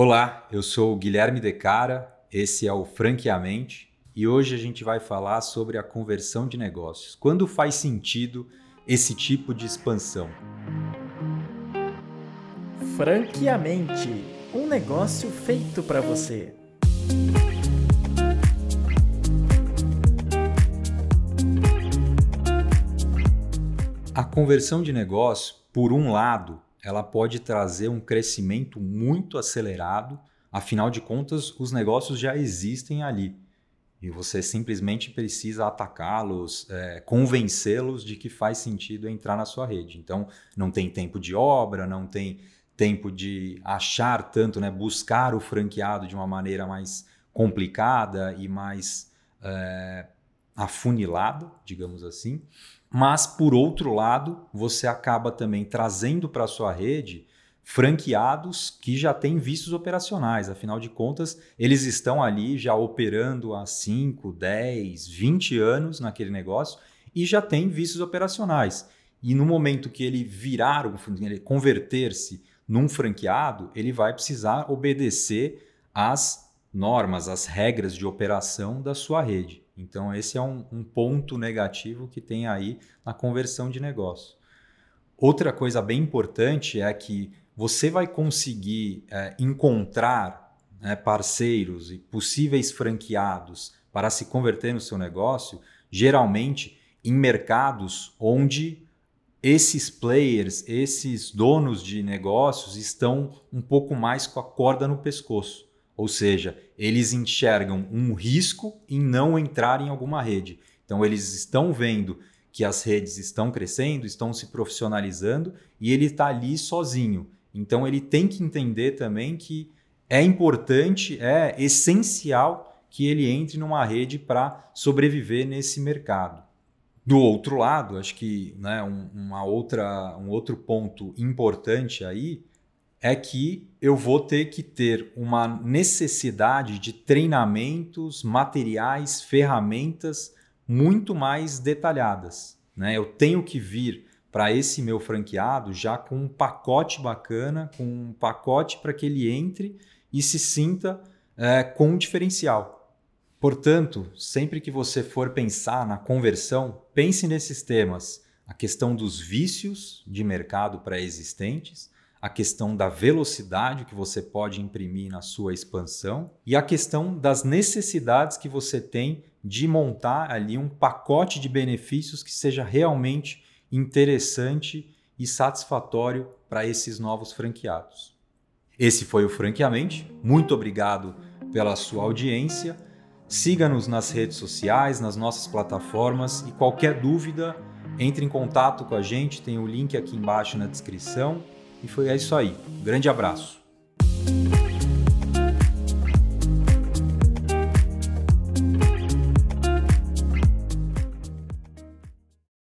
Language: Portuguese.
Olá, eu sou o Guilherme Decara, esse é o Franqueamente e hoje a gente vai falar sobre a conversão de negócios. Quando faz sentido esse tipo de expansão? Franqueamente, um negócio feito para você. A conversão de negócio, por um lado, ela pode trazer um crescimento muito acelerado. Afinal de contas, os negócios já existem ali e você simplesmente precisa atacá-los, é, convencê-los de que faz sentido entrar na sua rede. Então, não tem tempo de obra, não tem tempo de achar tanto, né, buscar o franqueado de uma maneira mais complicada e mais é, afunilada, digamos assim. Mas, por outro lado, você acaba também trazendo para a sua rede franqueados que já têm vistos operacionais. Afinal de contas, eles estão ali já operando há 5, 10, 20 anos naquele negócio e já têm vistos operacionais. E no momento que ele virar, ele converter-se num franqueado, ele vai precisar obedecer às normas, às regras de operação da sua rede. Então, esse é um, um ponto negativo que tem aí na conversão de negócio. Outra coisa bem importante é que você vai conseguir é, encontrar né, parceiros e possíveis franqueados para se converter no seu negócio, geralmente em mercados onde esses players, esses donos de negócios estão um pouco mais com a corda no pescoço. Ou seja, eles enxergam um risco em não entrar em alguma rede. Então, eles estão vendo que as redes estão crescendo, estão se profissionalizando e ele está ali sozinho. Então, ele tem que entender também que é importante, é essencial que ele entre numa rede para sobreviver nesse mercado. Do outro lado, acho que né, um, uma outra, um outro ponto importante aí é que eu vou ter que ter uma necessidade de treinamentos, materiais, ferramentas muito mais detalhadas. Né? Eu tenho que vir para esse meu franqueado já com um pacote bacana, com um pacote para que ele entre e se sinta é, com um diferencial. Portanto, sempre que você for pensar na conversão, pense nesses temas: a questão dos vícios de mercado pré-existentes a questão da velocidade que você pode imprimir na sua expansão e a questão das necessidades que você tem de montar ali um pacote de benefícios que seja realmente interessante e satisfatório para esses novos franqueados. Esse foi o Franqueamente. Muito obrigado pela sua audiência. Siga-nos nas redes sociais, nas nossas plataformas e qualquer dúvida, entre em contato com a gente, tem o link aqui embaixo na descrição e foi é isso aí. Grande abraço.